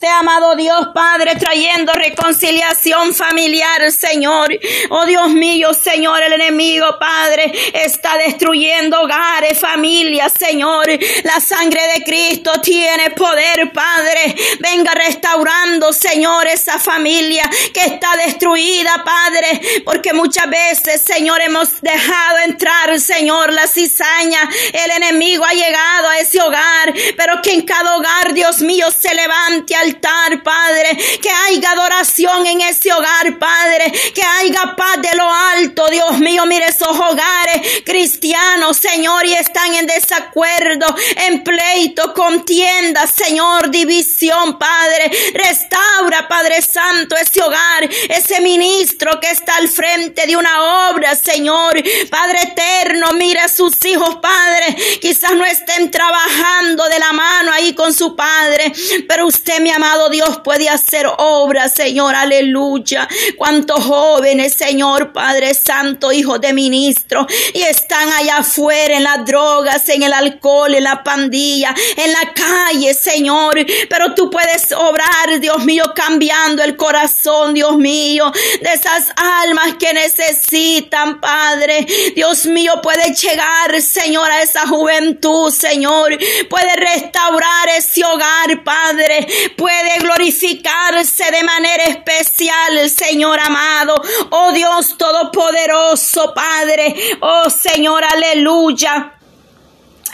usted, amado Dios Padre, trayendo reconciliación familiar, Señor. Oh Dios mío, Señor, el enemigo, Padre, está destruyendo hogares, familias, Señor. La sangre de Cristo tiene poder, Padre. Venga restaurando, Señor, esa familia que está destruida, Padre, porque muchas veces, Señor, hemos dejado entrar, Señor, la cizaña. El enemigo ha llegado a ese hogar, pero que en cada hogar, Dios mío, se levante Padre, que haya adoración en ese hogar, Padre, que haya paz de lo alto, Dios mío, mire esos hogares cristianos, Señor, y están en desacuerdo, en pleito, contienda, Señor, división, Padre, restaura, Padre Santo, ese hogar, ese ministro que está al frente de una obra, Señor, Padre eterno, mira a sus hijos, Padre, quizás no estén trabajando de la mano ahí con su Padre, pero usted, mi amado Dios, puede hacer obras, Señor, aleluya. Cuántos jóvenes, Señor, Padre Santo, hijos de ministro, y están allá afuera en las drogas, en el alcohol, en la pandilla, en la calle, Señor. Pero tú puedes obrar, Dios mío, cambiando el corazón, Dios mío, de esas almas que necesitan, Padre. Dios mío, puede llegar, Señor, a esa juventud, Señor. Puede restaurar ese hogar, Padre. Glorificarse de manera especial, Señor amado. Oh Dios Todopoderoso, Padre. Oh Señor, aleluya.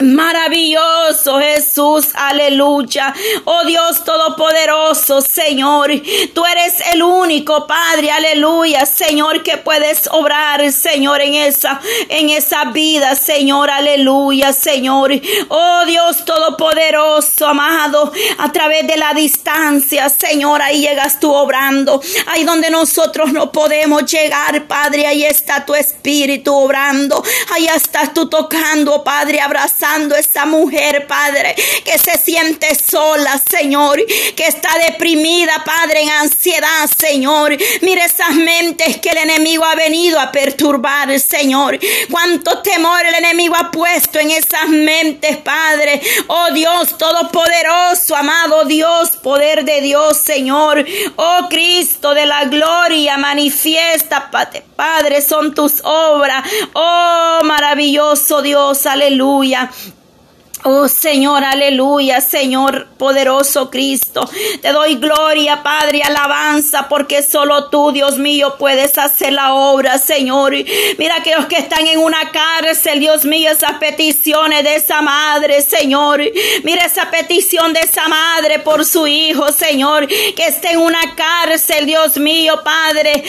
Maravilloso Jesús, aleluya. Oh Dios Todopoderoso, Señor. Tú eres el único Padre, aleluya, Señor, que puedes obrar, Señor, en esa, en esa vida, Señor, aleluya, Señor. Oh Dios Todopoderoso, amado, a través de la distancia, Señor, ahí llegas tú obrando. Ahí donde nosotros no podemos llegar, Padre, ahí está tu Espíritu obrando. Ahí estás tú tocando, Padre, abrazando esa mujer, Padre, que se siente sola, Señor, que está deprimida, Padre, en ansiedad, Señor. Mire esas mentes que el enemigo ha venido a perturbar, Señor. Cuánto temor el enemigo ha puesto en esas mentes, Padre. Oh Dios Todopoderoso, amado Dios, poder de Dios, Señor. Oh Cristo de la gloria, manifiesta, Padre, son tus obras. Oh maravilloso Dios, aleluya. Oh Señor, aleluya, Señor poderoso Cristo. Te doy gloria, Padre, alabanza, porque solo tú, Dios mío, puedes hacer la obra, Señor. Mira aquellos que están en una cárcel, Dios mío, esas peticiones de esa madre, Señor. Mira esa petición de esa madre por su hijo, Señor, que esté en una cárcel, Dios mío, Padre.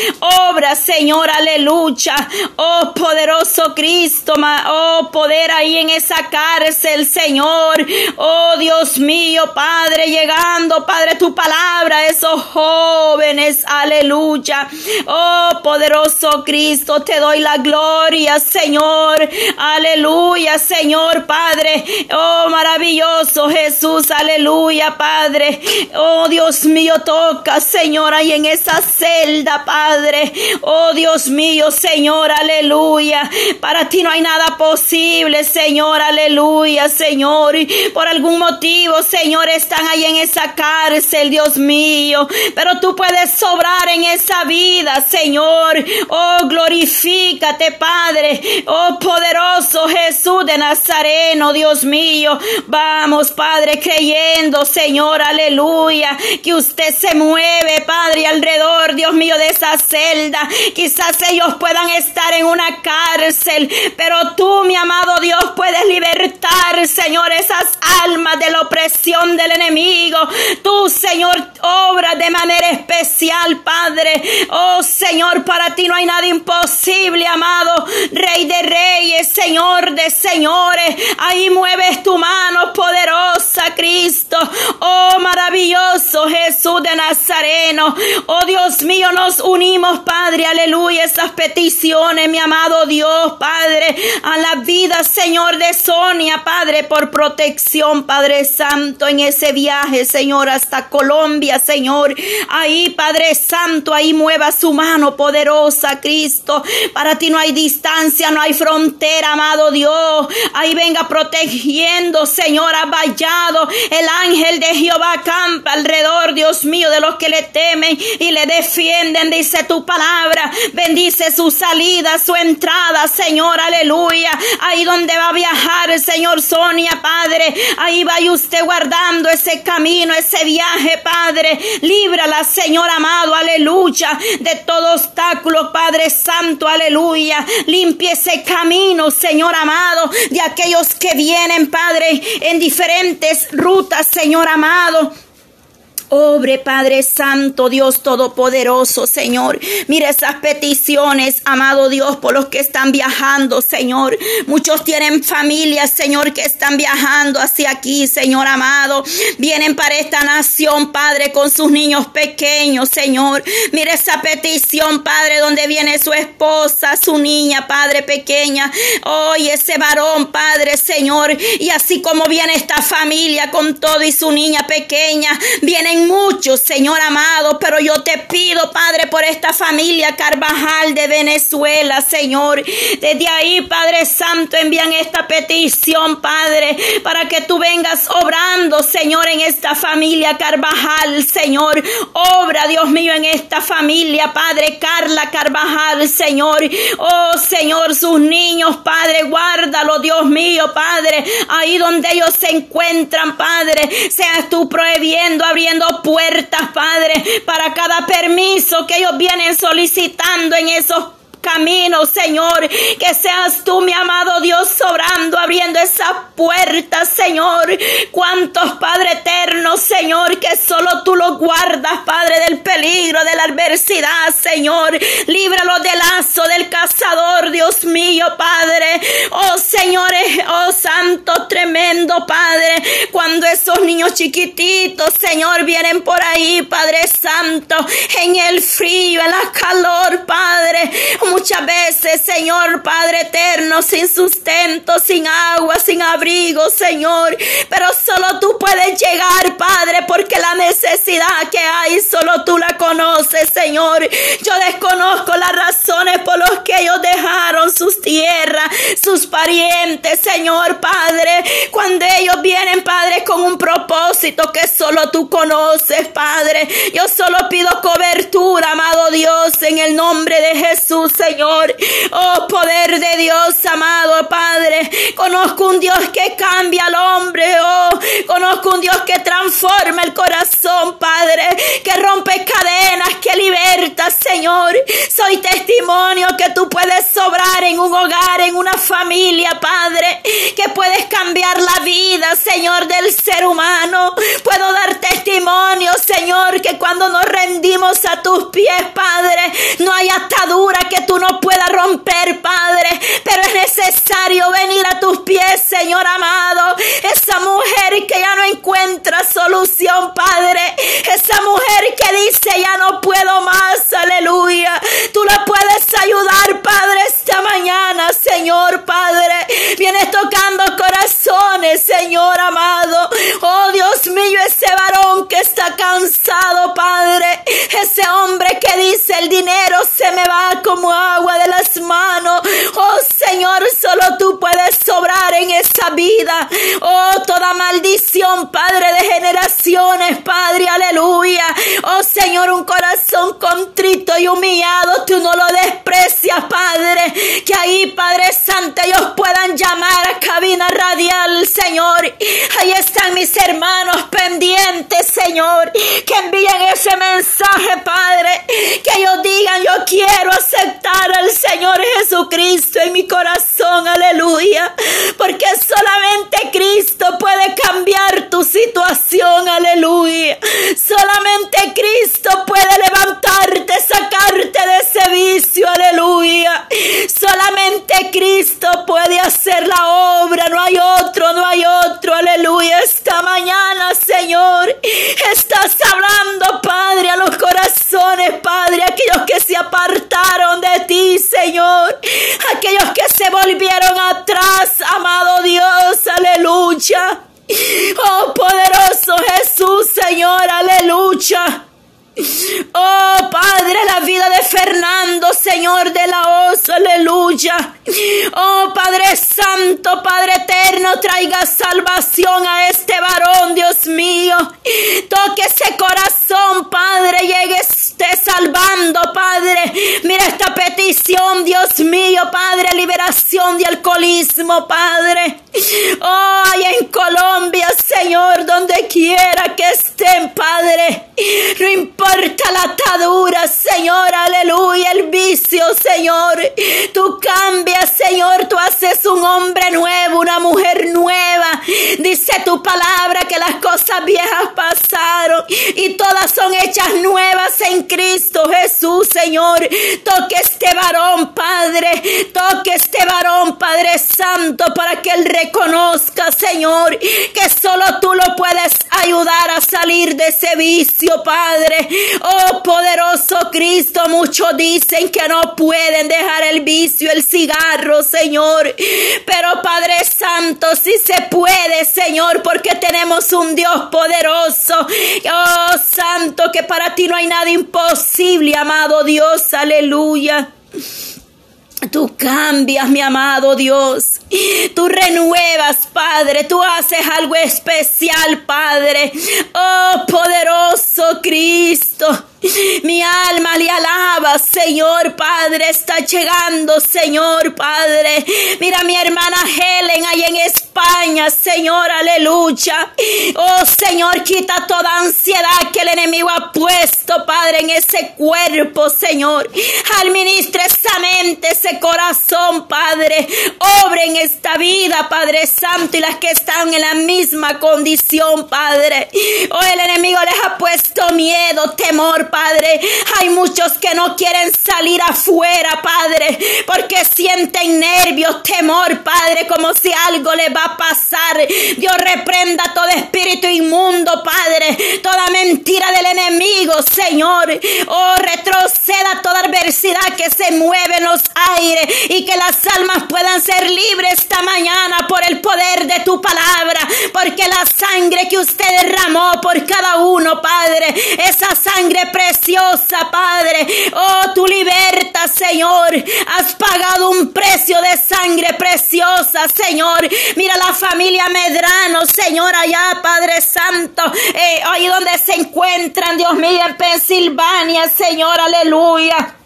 Obra, Señor, aleluya. Oh poderoso Cristo, oh poder ahí en esa cárcel, Señor. Señor. Oh Dios mío, Padre, llegando, Padre, tu palabra, esos jóvenes, aleluya. Oh poderoso Cristo, te doy la gloria, Señor. Aleluya, Señor, Padre. Oh maravilloso Jesús, aleluya, Padre. Oh Dios mío, toca, Señor, ahí en esa celda, Padre. Oh Dios mío, Señor, aleluya. Para ti no hay nada posible, Señor, aleluya, Señor. Señor. Por algún motivo, Señor, están ahí en esa cárcel, Dios mío. Pero tú puedes sobrar en esa vida, Señor. Oh, glorifícate, Padre. Oh, poderoso Jesús de Nazareno, Dios mío. Vamos, Padre, creyendo, Señor, aleluya. Que usted se mueve, Padre, alrededor, Dios mío, de esa celda. Quizás ellos puedan estar en una cárcel, pero tú, mi amado Dios, puedes libertar, Señor esas almas de la opresión del enemigo. Tú, Señor, obra de manera especial, Padre. Oh, Señor, para ti no hay nada imposible, amado. Rey de reyes, Señor de señores. Ahí mueves tu mano poderosa, Cristo. Oh, maravilloso Jesús de Nazareno. Oh, Dios mío, nos unimos, Padre. Aleluya. Esas peticiones, mi amado Dios, Padre. A la vida, Señor, de Sonia, Padre por protección, Padre Santo, en ese viaje, Señor, hasta Colombia, Señor. Ahí, Padre Santo, ahí mueva su mano poderosa, Cristo. Para ti no hay distancia, no hay frontera, amado Dios. Ahí venga protegiendo, Señor, vallado el ángel de Jehová campa alrededor, Dios mío, de los que le temen y le defienden, dice tu palabra. Bendice su salida, su entrada, Señor, aleluya. Ahí donde va a viajar, Señor Padre, ahí vaya usted guardando ese camino, ese viaje, Padre. Líbrala, Señor amado, aleluya, de todo obstáculo, Padre Santo, aleluya. Limpie ese camino, Señor amado, de aquellos que vienen, Padre, en diferentes rutas, Señor amado. Obre Padre Santo, Dios Todopoderoso, Señor. Mira esas peticiones, amado Dios, por los que están viajando, Señor. Muchos tienen familias, Señor, que están viajando hacia aquí, Señor amado. Vienen para esta nación, Padre, con sus niños pequeños, Señor. Mira esa petición, Padre, donde viene su esposa, su niña, Padre pequeña. Hoy ese varón, Padre, Señor. Y así como viene esta familia con todo y su niña pequeña, vienen muchos, Señor amado, pero yo te pido, Padre, por esta familia Carvajal de Venezuela, Señor. Desde ahí, Padre Santo, envían esta petición, Padre, para que tú vengas obrando, Señor, en esta familia Carvajal, Señor. Obra, Dios mío, en esta familia, Padre Carla Carvajal, Señor. Oh, Señor, sus niños, Padre, guárdalo, Dios mío, Padre, ahí donde ellos se encuentran, Padre, seas tú prohibiendo, abriendo puertas, Padre, para cada permiso que ellos vienen solicitando en esos camino, Señor. Que seas tú, mi amado Dios, sobrando, abriendo esas puertas, Señor. Cuántos, Padre eterno, Señor, que solo tú los guardas, Padre, del peligro, de la adversidad, Señor. Líbralo del lazo del cazador, Dios mío, Padre. Oh, señores, oh, santo, tremendo, Padre. Cuando esos niños chiquititos, Señor, vienen por ahí, Padre Santo, en el frío, en la calor, Padre muchas veces, Señor Padre eterno, sin sustento, sin agua, sin abrigo, Señor. Pero solo tú puedes llegar, Padre, porque la necesidad que hay, solo tú la conoces, Señor. Yo desconozco las razones por las que ellos dejaron sus tierras, sus parientes, Señor Padre. Cuando ellos vienen, Padre, con un propósito que solo tú conoces, Padre. Yo solo pido cobertura, amado Dios, en el nombre de Jesús, Señor. Oh, poder de Dios, amado Padre. Conozco un Dios que cambia al hombre. Oh, conozco un Dios que transforma el corazón, Padre. Que rompe cadenas, que liberta, Señor. Soy testimonio que tú puedes sobrar en un hogar, en una familia, Padre. Que puedes cambiar la vida, Señor, del ser humano. Puedo dar testimonio, Señor, que cuando nos rendimos a tus pies, Padre, no hay atadura que tú no puedas romper, Padre. Pero es necesario venir a tus pies, Señor amado. Esa mujer que ya no encuentra solución, Padre. Esa mujer que dice ya no puedo más, aleluya. Tú la puedes ayudar, Padre, mañana, Señor, Padre. Vienes tocando corazones, Señor amado. Oh Dios mío, ese varón que está cansado, Padre. Ese hombre que dice el dinero se me va como agua de las manos. Oh Señor, solo tú en esa vida. Oh, toda maldición, Padre de generaciones, Padre, aleluya. Oh Señor, un corazón contrito y humillado, tú no lo desprecias, Padre. Que ahí, Padre Santo, ellos puedan llamar a cabina radial, Señor. Ahí están mis hermanos pendientes, Señor. Que envíen ese mensaje, Padre. Que ellos digan, yo quiero aceptar al Señor Jesucristo en mi corazón, aleluya. Porque solamente Cristo puede cambiar tu situación, aleluya. Solamente Cristo puede levantarte, Señor. Tú cambias, Señor, tú haces un hombre nuevo, una mujer nueva. Dice tu palabra que las cosas viejas pasaron y todas son hechas nuevas en Cristo Jesús, Señor. Toque este varón, Padre. Toque este varón, Padre Santo, para que él reconozca, Señor, que solo tú lo puedes ayudar a salir de ese vicio, Padre. Oh, poderoso Cristo, muchos dicen que no pueden dejar el vicio, el cigarro, Señor. Pero Padre Santo, sí se puede, Señor, porque tenemos un Dios poderoso. Oh, Santo, que para ti no hay nada imposible, amado Dios. Aleluya. Tú cambias, mi amado Dios. Tú renuevas, Padre. Tú haces algo especial, Padre. Oh, poderoso Cristo. Mi alma le alaba, Señor Padre, está llegando, Señor Padre. Mira mi hermana Helen ahí en España, Señor, aleluya. Oh Señor, quita toda ansiedad que el enemigo ha puesto, Padre, en ese cuerpo, Señor. Administra esa mente, ese corazón, Padre. Obre en esta vida, Padre Santo, y las que están en la misma condición, Padre. Oh, el enemigo les ha puesto miedo, temor, Padre. Hay muchos que no quieren salir afuera, Padre, porque sienten nervios, temor, Padre, como si algo le va a pasar. Dios reprenda todo espíritu inmundo, Padre, toda mentira del enemigo, Señor. Oh, retroceda toda adversidad que se mueve en los aires y que las almas puedan ser libres esta mañana por el poder de tu palabra, porque la sangre que usted derramó por cada uno, Padre, esa sangre preciosa, Padre. Oh, tu libertad, Señor. Has pagado un precio de sangre preciosa, Señor. Mira la familia Medrano, Señor, allá, Padre Santo. Eh, ahí donde se encuentran, Dios mío, en Pensilvania, Señor, aleluya.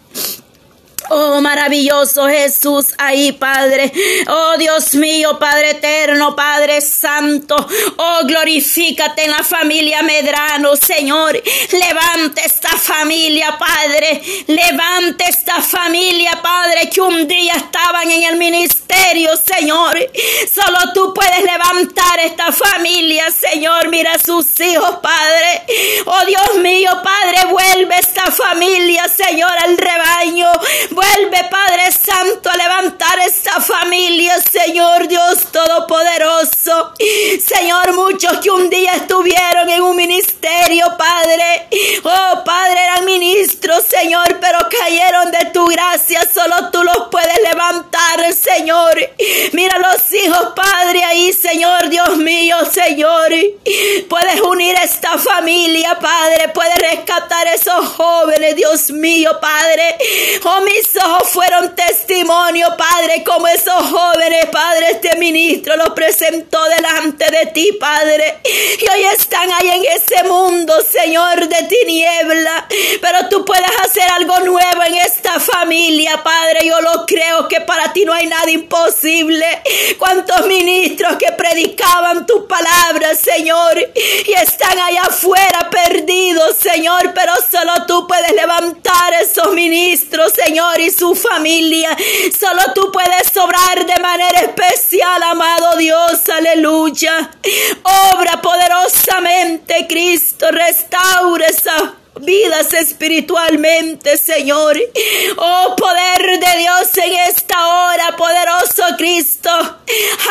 Oh, maravilloso Jesús ahí, Padre. Oh, Dios mío, Padre eterno, Padre santo. Oh, glorifícate en la familia Medrano, Señor. Levante esta familia, Padre. Levante esta familia, Padre, que un día estaban en el ministerio, Señor. Solo tú puedes levantar esta familia, Señor. Mira a sus hijos, Padre. Oh, Dios mío, Padre, vuelve esta familia, Señor, al rebaño. Vuelve, Padre Santo, a levantar esta familia, Señor Dios Todopoderoso. Señor, muchos que un día estuvieron en un ministerio, Padre. Oh, Padre, eran ministros, Señor, pero cayeron de tu gracia. Solo tú los puedes levantar, Señor. Mira los hijos, Padre, ahí, Señor, Dios mío, Señor. Puedes unir esta familia, Padre. Puedes rescatar esos jóvenes, Dios mío, Padre. Oh, mis ojos fueron testimonio, Padre, como esos jóvenes, Padre, este ministro los presentó delante de ti, Padre. Y hoy están ahí en ese mundo, Señor, de tiniebla. Pero tú puedes hacer algo nuevo en esta familia, Padre. Yo lo creo que para ti no hay nada imposible. Cuántos ministros que predicaban tu palabra, Señor, y están allá afuera perdidos, Señor, pero solo tú puedes levantar esos ministros, Señor, y su familia. Solo tú puedes obrar de manera especial, amado Dios, aleluya. Obra poderosamente, Cristo, restaura esa vidas espiritualmente, Señor. Oh, poder de Dios en esta hora, poderoso Cristo.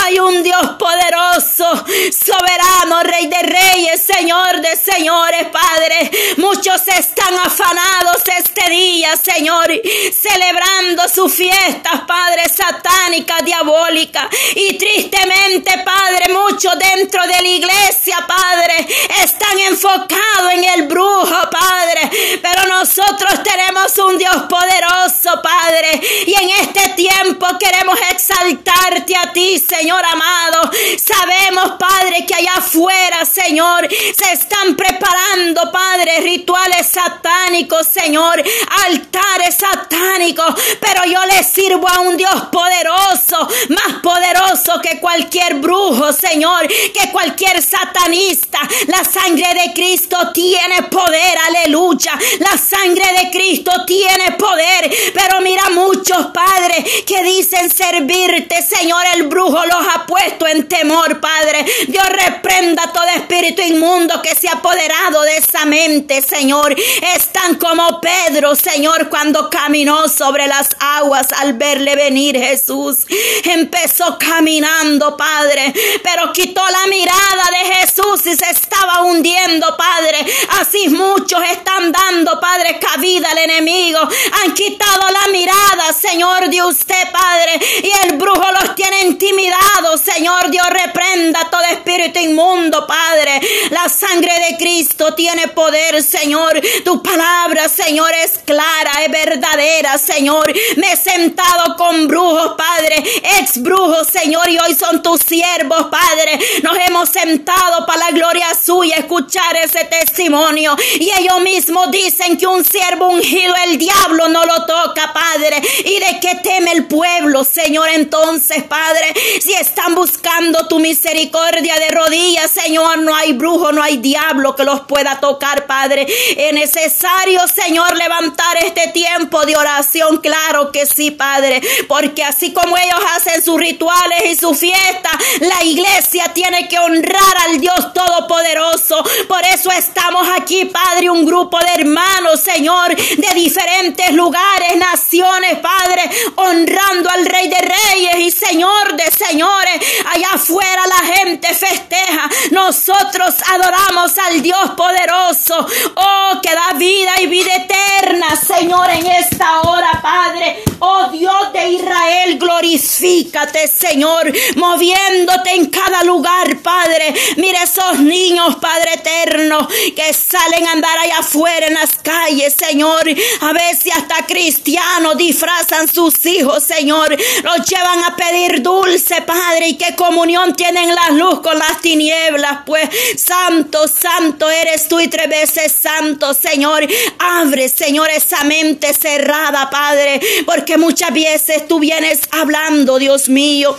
Hay un Dios poderoso, soberano, Rey de Reyes, Señor de Señores, Padre. Muchos están afanados este Señor, celebrando sus fiestas, Padre, satánica, diabólica. Y tristemente, Padre, muchos dentro de la iglesia, Padre, están enfocados en el brujo, Padre. Pero nosotros Tenemos un Dios poderoso, Padre. Y en este tiempo queremos exaltarte a ti, Señor amado. Sabemos, Padre, que allá afuera, Señor, se están preparando, Padre, rituales satánicos, Señor, altares satánicos. Pero yo le sirvo a un Dios poderoso, más poderoso que cualquier brujo, Señor, que cualquier satanista. La sangre de Cristo tiene poder, aleluya. La sangre de Cristo tiene poder. Pero mira muchos padres que dicen servirte, Señor, el brujo los ha puesto en temor, Padre. Dios reprenda todo espíritu inmundo que se ha apoderado de esa mente, Señor. Están como Pedro, Señor, cuando caminó sobre las aguas al verle venir Jesús. Empezó caminando, Padre, pero quitó la mirada de Jesús y se estaba hundiendo, Padre. Así muchos están dando, Padre, cabida al enemigo. Han quitado la mirada, Señor, de usted, Padre. Y el brujo los tiene intimidados, Señor. Dios reprenda todo espíritu inmundo, Padre. La sangre de Cristo tiene poder, Señor. Tu palabra, Señor, es clara, es verdadera, Señor. Me he sentado con brujos, Padre. Ex brujos, Señor, y hoy son tus siervos, Padre. Nos hemos sentado para la gloria suya escuchar ese testimonio. Y ellos mismos dicen que un siervo ungido, el diablo no lo toca, Padre. Y de qué teme el pueblo, Señor, entonces, Padre. Si están buscando tu misericordia de rodillas, Señor, no hay brujo, no hay diablo que los pueda tocar, Padre. Es necesario, Señor, levantar este tiempo de oración. Claro que sí, Padre. Porque así como ellos hacen sus rituales y su fiesta, la iglesia tiene que honrar al Dios Todopoderoso. Por eso estamos aquí, Padre, un grupo de hermanos, Señor, de diferentes lugares, naciones, Padre, honrando al Rey de Reyes y Señor de Señores. Allá afuera la gente festeja. Nosotros adoramos al Dios poderoso. Oh, que da vida y vida eterna, Señor, en esta hora, Padre. Oh Dios de Israel, glorifícate, Señor, moviéndote en cada lugar, Padre. Mira esos niños, Padre eterno, que salen a andar allá afuera en las calles, Señor. A veces hasta cristianos disfrazan sus hijos, Señor. Los llevan a pedir dulce, Padre. ¿Y qué comunión tienen la luz con las tinieblas? Pues, santo, santo eres tú y tres veces santo, Señor. Abre, Señor, esa mente cerrada, Padre. Porque muchas veces tú vienes hablando, Dios mío.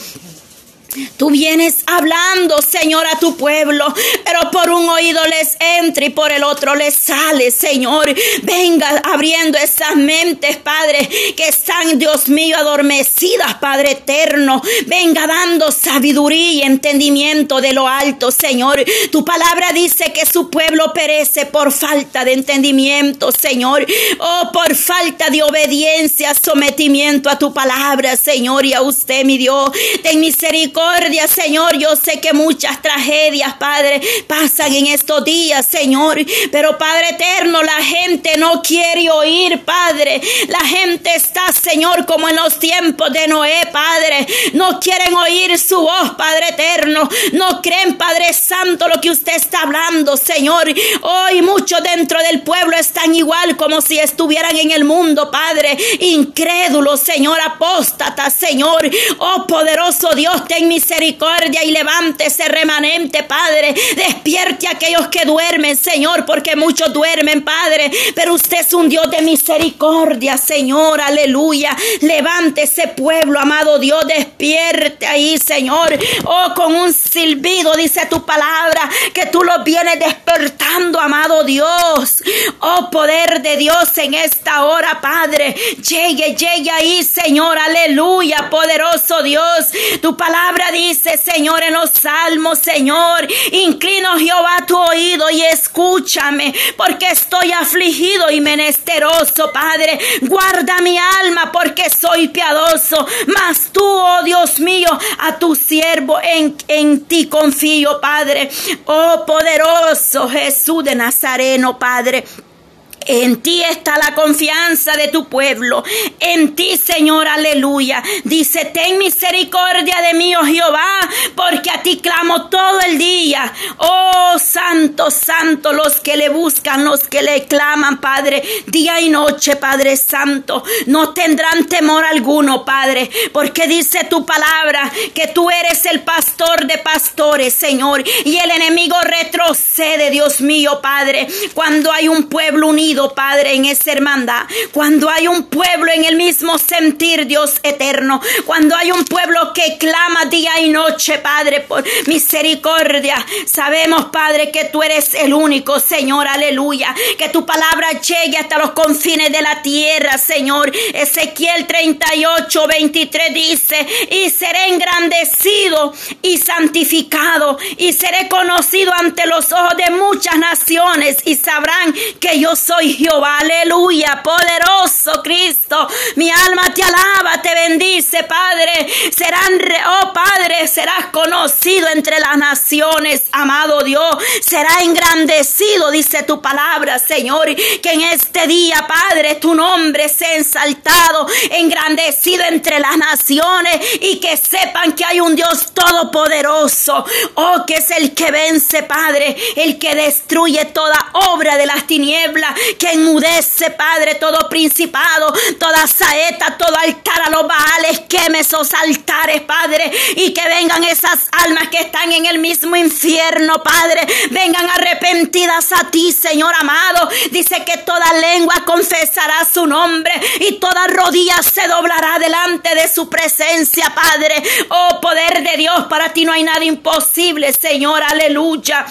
Tú vienes hablando, Señor, a tu pueblo, pero por un oído les entra y por el otro les sale, Señor. Venga abriendo esas mentes, Padre, que están, Dios mío, adormecidas, Padre eterno. Venga dando sabiduría y entendimiento de lo alto, Señor. Tu palabra dice que su pueblo perece por falta de entendimiento, Señor. Oh, por falta de obediencia, sometimiento a tu palabra, Señor, y a usted, mi Dios. Ten misericordia Señor. Yo sé que muchas tragedias, Padre, pasan en estos días, Señor. Pero, Padre eterno, la gente no quiere oír, Padre. La gente está, Señor, como en los tiempos de Noé, Padre. No quieren oír su voz, Padre eterno. No creen, Padre Santo, lo que usted está hablando, Señor. Hoy muchos dentro del pueblo están igual como si estuvieran en el mundo, Padre. Incrédulos, Señor, apóstatas, Señor. Oh, poderoso Dios, ten misericordia y levántese remanente, Padre. Despierte a aquellos que duermen, Señor, porque muchos duermen, Padre. Pero usted es un Dios de misericordia, Señor, aleluya. Levántese, pueblo, amado Dios, despierte ahí, Señor. Oh, con un silbido, dice tu palabra, que tú lo vienes despertando, amado Dios. Oh, poder de Dios en esta hora, Padre. Llegue, llegue ahí, Señor, aleluya, poderoso Dios. Tu palabra dice, Señor, en los salmos, Señor, inclino Jehová tu oído y escúchame, porque estoy afligido y menesteroso, Padre. Guarda mi alma, porque soy piadoso. Mas tú, oh Dios mío, a tu siervo en, en ti confío, Padre. Oh poderoso Jesús de Nazareno, Padre. En ti está la confianza de tu pueblo. En ti, Señor, aleluya. Dice, ten misericordia de mí, oh Jehová, porque a ti clamo todo el día. Oh, santo, santo, los que le buscan, los que le claman, Padre, día y noche, Padre Santo, no tendrán temor alguno, Padre, porque dice tu palabra que tú eres el pastor de pastores, Señor, y el enemigo retrocede, Dios mío, Padre, cuando hay un pueblo unido Padre, en esa hermandad. Cuando hay un pueblo en el mismo sentir, Dios eterno. Cuando hay un pueblo que clama día y noche, Padre, por misericordia. Sabemos, Padre, que tú eres el único, Señor, aleluya. Que tu palabra llegue hasta los confines de la tierra, Señor. Ezequiel 38, 23 dice, y seré engrandecido y santificado y seré conocido ante los ojos de muchas naciones y sabrán que yo soy Jehová, aleluya, poderoso Cristo. Mi alma te alaba, te bendice, Padre. Serán, oh Padre, serás conocido entre las naciones, amado Dios. Será engrandecido, dice tu palabra, Señor. Que en este día, Padre, tu nombre sea ensaltado, engrandecido entre las naciones y que sepan que hay un Dios todopoderoso. Oh, que es el que vence, Padre, el que destruye toda obra de las tinieblas que enmudece, Padre, todo principado, toda saeta, todo altar a los baales, queme esos altares, Padre, y que vengan esas almas que están en el mismo infierno, Padre, vengan arrepentidas a ti, Señor amado. Dice que toda lengua confesará su nombre y toda rodilla se doblará delante de su presencia, Padre. Oh, poder de Dios, para ti no hay nada imposible, Señor, aleluya.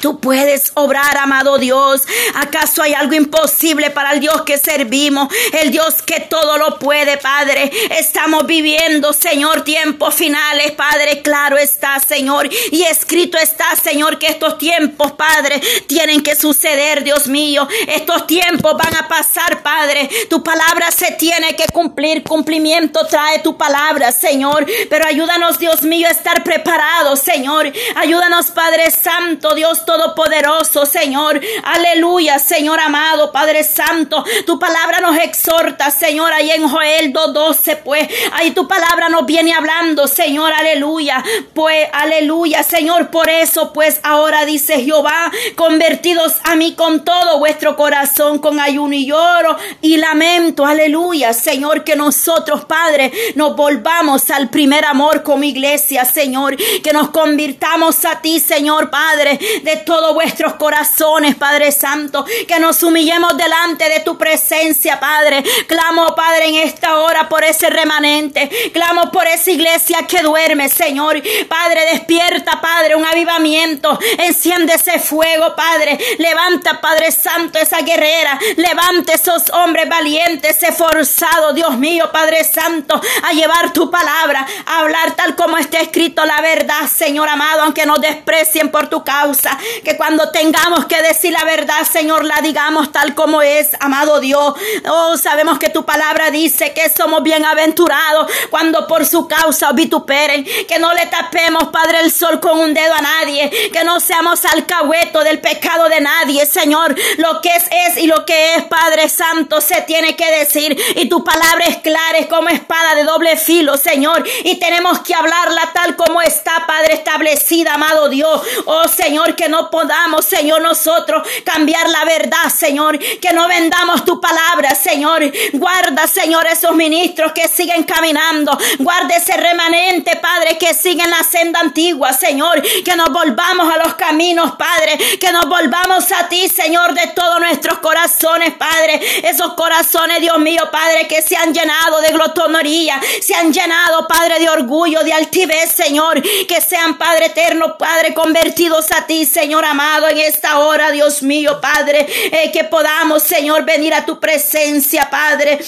Tú puedes obrar, amado Dios. ¿Acaso hay algo imposible para el Dios que servimos? El Dios que todo lo puede, Padre. Estamos viviendo, Señor, tiempos finales, Padre. Claro está, Señor. Y escrito está, Señor, que estos tiempos, Padre, tienen que suceder, Dios mío. Estos tiempos van a pasar, Padre. Tu palabra se tiene que cumplir. Cumplimiento trae tu palabra, Señor. Pero ayúdanos, Dios mío, a estar preparados, Señor. Ayúdanos, Padre Santo, Dios Todopoderoso, Señor. Aleluya, Señor amado, Padre Santo. Tu palabra nos exhorta, Señor, ahí en Joel 2.12, pues. Ahí tu palabra nos viene hablando, Señor, aleluya. Pues, aleluya, Señor. Por eso, pues, ahora dice Jehová, convertidos a mí con todo vuestro corazón, con ayuno y lloro y lamento. Aleluya, Señor, que nosotros, Padre, nos volvamos al primer amor como iglesia, Señor. Que nos convirtamos a ti, Señor, Padre, de todos vuestros corazones, Padre Santo, que nos humillemos delante de tu presencia, Padre. Clamo, Padre, en esta hora por ese remanente. Clamo por esa iglesia que duerme, Señor. Padre, despierta, Padre, un avivamiento. Enciende ese fuego, Padre. Levanta, Padre Santo, esa guerrera. Levanta esos hombres valientes, esforzados, Dios mío, Padre Santo, a llevar tu palabra, a hablar tal como está escrito la verdad, Señor amado, aunque nos desprecien por tu causa que cuando tengamos que decir la verdad, Señor, la digamos tal como es, amado Dios. Oh, sabemos que tu palabra dice que somos bienaventurados cuando por su causa vituperen, que no le tapemos, Padre, el sol con un dedo a nadie, que no seamos alcahueto del pecado de nadie, Señor. Lo que es es y lo que es, Padre Santo, se tiene que decir. Y tu palabra es clara, es como espada de doble filo, Señor. Y tenemos que hablarla tal como está, Padre, establecida, amado Dios. Oh, Señor, que no podamos, Señor, nosotros cambiar la verdad, Señor. Que no vendamos tu palabra, Señor. Guarda, Señor, esos ministros que siguen caminando. Guarda ese remanente, Padre, que sigue en la senda antigua, Señor. Que nos volvamos a los caminos, Padre. Que nos volvamos a ti, Señor, de todos nuestros corazones, Padre. Esos corazones, Dios mío, Padre, que se han llenado de glotonería. Se han llenado, Padre, de orgullo, de altivez, Señor. Que sean, Padre eterno, Padre, convertidos a ti, Señor. Amado, en esta hora, Dios mío, Padre, eh, que podamos, Señor, venir a tu presencia, Padre.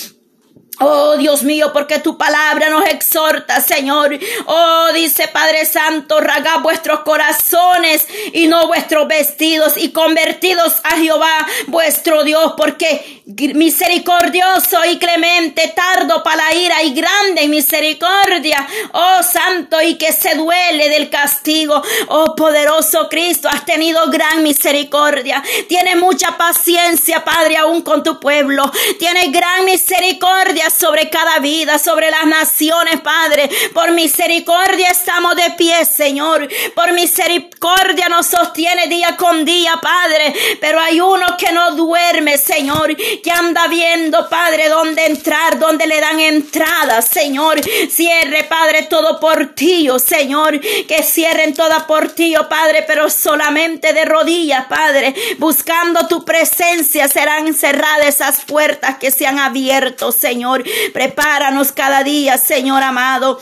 Oh Dios mío, porque tu palabra nos exhorta, Señor. Oh, dice Padre Santo, raga vuestros corazones y no vuestros vestidos y convertidos a Jehová, vuestro Dios, porque misericordioso y clemente, tardo para la ira y grande misericordia. Oh santo y que se duele del castigo. Oh poderoso Cristo, has tenido gran misericordia. Tienes mucha paciencia, Padre, aún con tu pueblo. Tienes gran misericordia sobre cada vida, sobre las naciones, Padre. Por misericordia estamos de pie, Señor. Por misericordia nos sostiene día con día, Padre. Pero hay uno que no duerme, Señor que anda viendo, Padre, dónde entrar, dónde le dan entrada, Señor. Cierre, Padre, todo por ti, oh Señor. Que cierren toda por ti, oh Padre, pero solamente de rodillas, Padre. Buscando tu presencia serán cerradas esas puertas que se han abierto, Señor. Prepáranos cada día, Señor amado.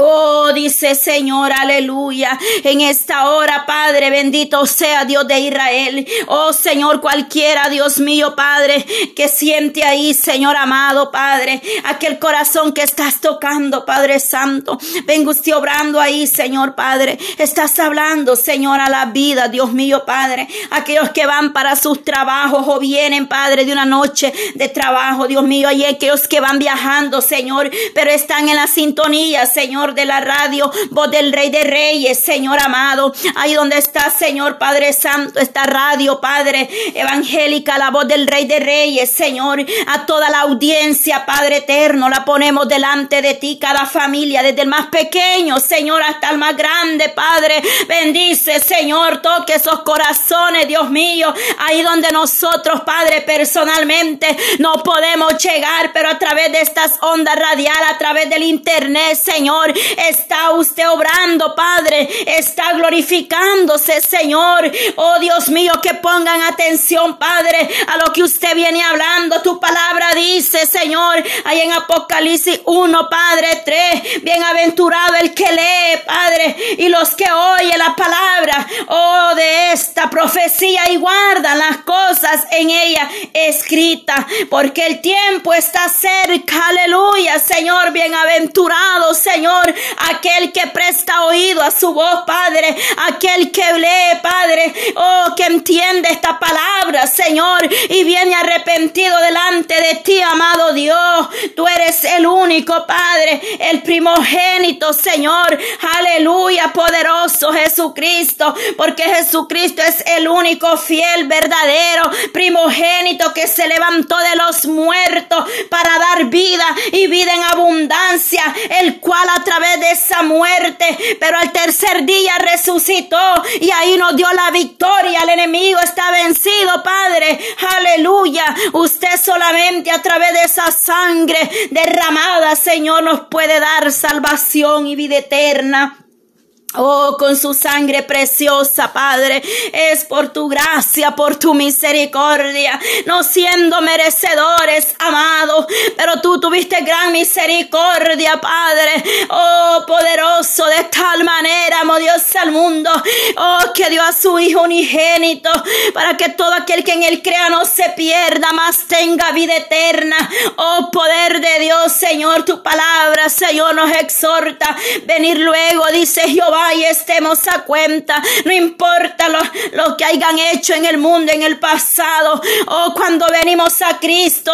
Oh, dice Señor, aleluya. En esta hora, Padre, bendito sea Dios de Israel. Oh, Señor, cualquiera, Dios mío, Padre, que siente ahí, Señor amado, Padre, aquel corazón que estás tocando, Padre Santo. Venga usted obrando ahí, Señor, Padre. Estás hablando, Señor, a la vida, Dios mío, Padre. Aquellos que van para sus trabajos o vienen, Padre, de una noche de trabajo, Dios mío. Y aquellos que van viajando, Señor, pero están en la sintonía, Señor de la radio, voz del Rey de Reyes, Señor amado. Ahí donde está, Señor Padre Santo, esta radio, Padre evangélica, la voz del Rey de Reyes, Señor. A toda la audiencia, Padre eterno, la ponemos delante de ti, cada familia, desde el más pequeño, Señor, hasta el más grande, Padre. Bendice, Señor, toque esos corazones, Dios mío. Ahí donde nosotros, Padre, personalmente no podemos llegar, pero a través de estas ondas radiales, a través del internet, Señor, Está usted obrando, Padre. Está glorificándose, Señor. Oh Dios mío, que pongan atención, Padre, a lo que usted viene hablando. Tu palabra dice, Señor, ahí en Apocalipsis 1, Padre 3. Bienaventurado el que lee, Padre, y los que oyen la palabra, oh, de esta profecía y guardan las cosas en ella escritas, porque el tiempo está cerca. Aleluya, Señor, bienaventurado, Señor aquel que presta oído a su voz, Padre, aquel que lee, Padre, oh, que entiende esta palabra, Señor, y viene arrepentido delante de ti, amado Dios. Tú eres el único, Padre, el primogénito, Señor. Aleluya, poderoso Jesucristo, porque Jesucristo es el único fiel, verdadero, primogénito que se levantó de los muertos para dar vida y vida en abundancia, el cual a través de esa muerte, pero al tercer día resucitó y ahí nos dio la victoria. El enemigo está vencido, Padre. Aleluya. Usted solamente a través de esa sangre derramada, Señor, nos puede dar salvación y vida eterna. Oh, con su sangre preciosa, Padre, es por tu gracia, por tu misericordia, no siendo merecedores, amado, pero tú tuviste gran misericordia, Padre. Oh, poderoso, de tal manera amó Dios al mundo, oh, que dio a su Hijo unigénito, para que todo aquel que en él crea no se pierda, más tenga vida eterna. Oh, poder de Dios, Señor, tu palabra, Señor, nos exhorta. Venir luego, dice Jehová y estemos a cuenta. No importa lo, lo que hayan hecho en el mundo, en el pasado. O cuando venimos a Cristo,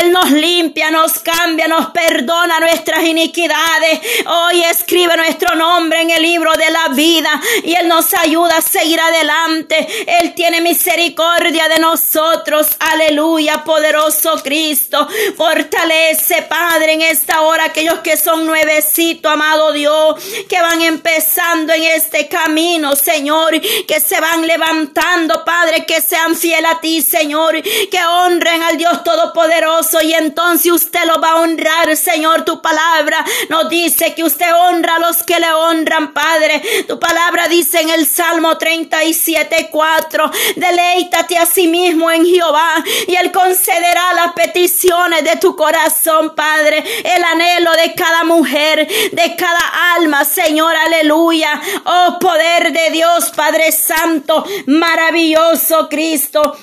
Él nos limpia, nos cambia, nos perdona nuestras iniquidades. Hoy escribe nuestro nombre en el libro de la vida y Él nos ayuda a seguir adelante. Él tiene misericordia de nosotros. Aleluya, poderoso Cristo. Fortalece, Padre, en esta hora aquellos que son nuevecitos, amado Dios, que van a empezar en este camino, Señor, que se van levantando, Padre, que sean fieles a ti, Señor, que honren al Dios Todopoderoso y entonces usted lo va a honrar, Señor. Tu palabra nos dice que usted honra a los que le honran, Padre. Tu palabra dice en el Salmo 37, 4, deleítate a sí mismo en Jehová y Él concederá las peticiones de tu corazón, Padre, el anhelo de cada mujer, de cada alma, Señor, aleluya. Oh poder de Dios, Padre Santo, maravilloso Cristo.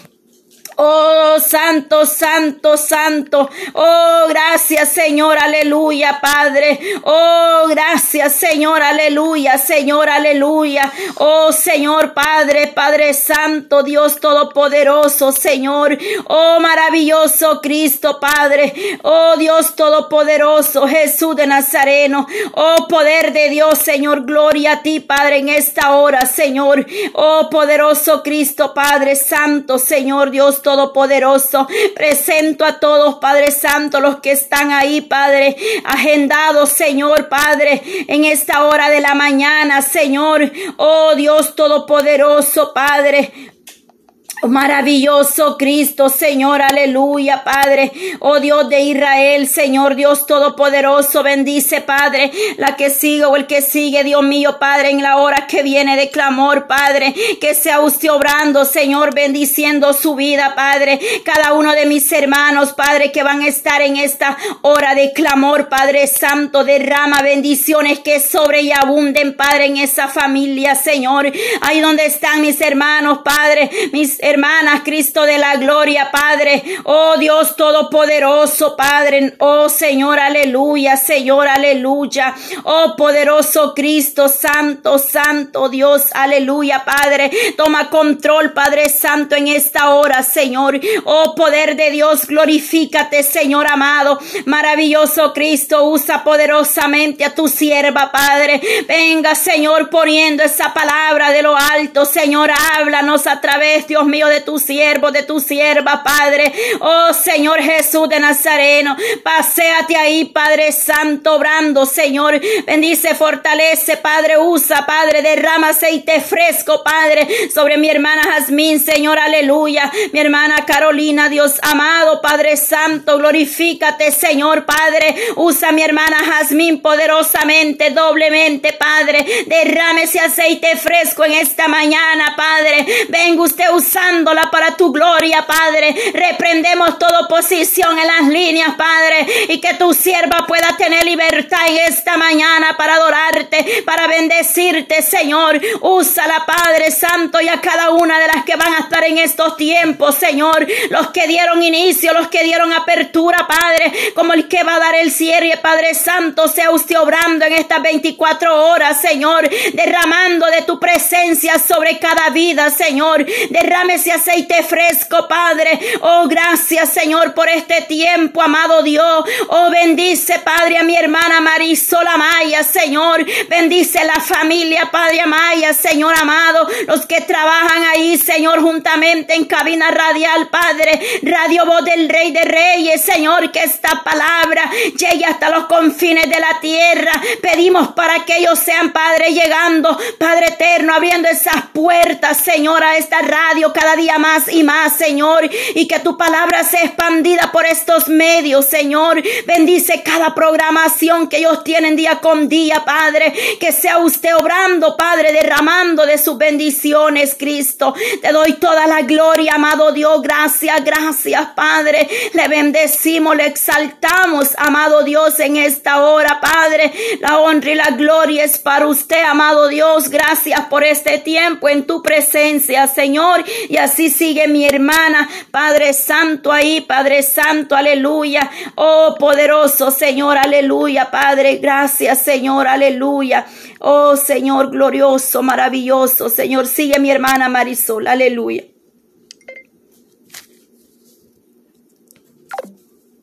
Oh, santo, santo, santo. Oh, gracias, Señor, aleluya, Padre. Oh, gracias, Señor, aleluya, Señor, aleluya. Oh, Señor, Padre, Padre Santo, Dios Todopoderoso, Señor. Oh, maravilloso Cristo, Padre. Oh, Dios Todopoderoso, Jesús de Nazareno. Oh, poder de Dios, Señor, gloria a ti, Padre, en esta hora, Señor. Oh, poderoso Cristo, Padre Santo, Señor, Dios Todopoderoso. Presento a todos, Padre Santo, los que están ahí, Padre, agendados, Señor, Padre, en esta hora de la mañana, Señor. Oh Dios Todopoderoso, Padre. Maravilloso Cristo, Señor, aleluya, Padre. Oh Dios de Israel, Señor Dios Todopoderoso, bendice, Padre, la que sigue o el que sigue, Dios mío, Padre, en la hora que viene de clamor, Padre, que sea usted obrando, Señor, bendiciendo su vida, Padre. Cada uno de mis hermanos, Padre, que van a estar en esta hora de clamor, Padre Santo, derrama bendiciones que sobre y abunden, Padre, en esa familia, Señor. Ahí donde están mis hermanos, Padre, mis hermanos hermanas, Cristo de la gloria, Padre. Oh Dios Todopoderoso, Padre. Oh Señor, aleluya, Señor, aleluya. Oh poderoso Cristo, Santo, Santo Dios, aleluya, Padre. Toma control, Padre Santo, en esta hora, Señor. Oh poder de Dios, glorifícate, Señor amado. Maravilloso Cristo, usa poderosamente a tu sierva, Padre. Venga, Señor, poniendo esa palabra de lo alto, Señor, háblanos a través, Dios mío de tu siervo, de tu sierva, Padre. Oh Señor Jesús de Nazareno, paséate ahí, Padre Santo, obrando, Señor. Bendice, fortalece, Padre, usa, Padre, derrama aceite fresco, Padre, sobre mi hermana Jazmín, Señor, aleluya. Mi hermana Carolina, Dios amado, Padre Santo, glorifícate, Señor, Padre. Usa mi hermana Jazmín poderosamente, doblemente, Padre. Derrame ese aceite fresco en esta mañana, Padre. Venga usted usando para tu gloria, Padre. Reprendemos toda oposición en las líneas, Padre, y que tu sierva pueda tener libertad en esta mañana para adorarte, para bendecirte, Señor. Úsala, Padre Santo, y a cada una de las que van a estar en estos tiempos, Señor. Los que dieron inicio, los que dieron apertura, Padre, como el que va a dar el cierre, Padre Santo, sea usted obrando en estas 24 horas, Señor, derramando de tu presencia sobre cada vida, Señor. Derrame ese aceite fresco, Padre. Oh, gracias, Señor, por este tiempo, amado Dios. Oh, bendice, Padre, a mi hermana Marisol Amaya, Señor. Bendice la familia, Padre Amaya, Señor amado. Los que trabajan ahí, Señor, juntamente en cabina radial, Padre. Radio Voz del Rey de Reyes, Señor, que esta palabra llegue hasta los confines de la tierra. Pedimos para que ellos sean, Padre, llegando, Padre eterno, abriendo esas puertas, Señor, a esta radio cada día más y más, Señor, y que tu palabra sea expandida por estos medios, Señor. Bendice cada programación que ellos tienen día con día, Padre. Que sea usted obrando, Padre, derramando de sus bendiciones, Cristo. Te doy toda la gloria, amado Dios. Gracias, gracias, Padre. Le bendecimos, le exaltamos, amado Dios, en esta hora, Padre. La honra y la gloria es para usted, amado Dios. Gracias por este tiempo en tu presencia, Señor. Y así sigue mi hermana, Padre Santo ahí, Padre Santo, aleluya. Oh, poderoso Señor, aleluya, Padre, gracias Señor, aleluya. Oh, Señor, glorioso, maravilloso, Señor, sigue mi hermana Marisol, aleluya.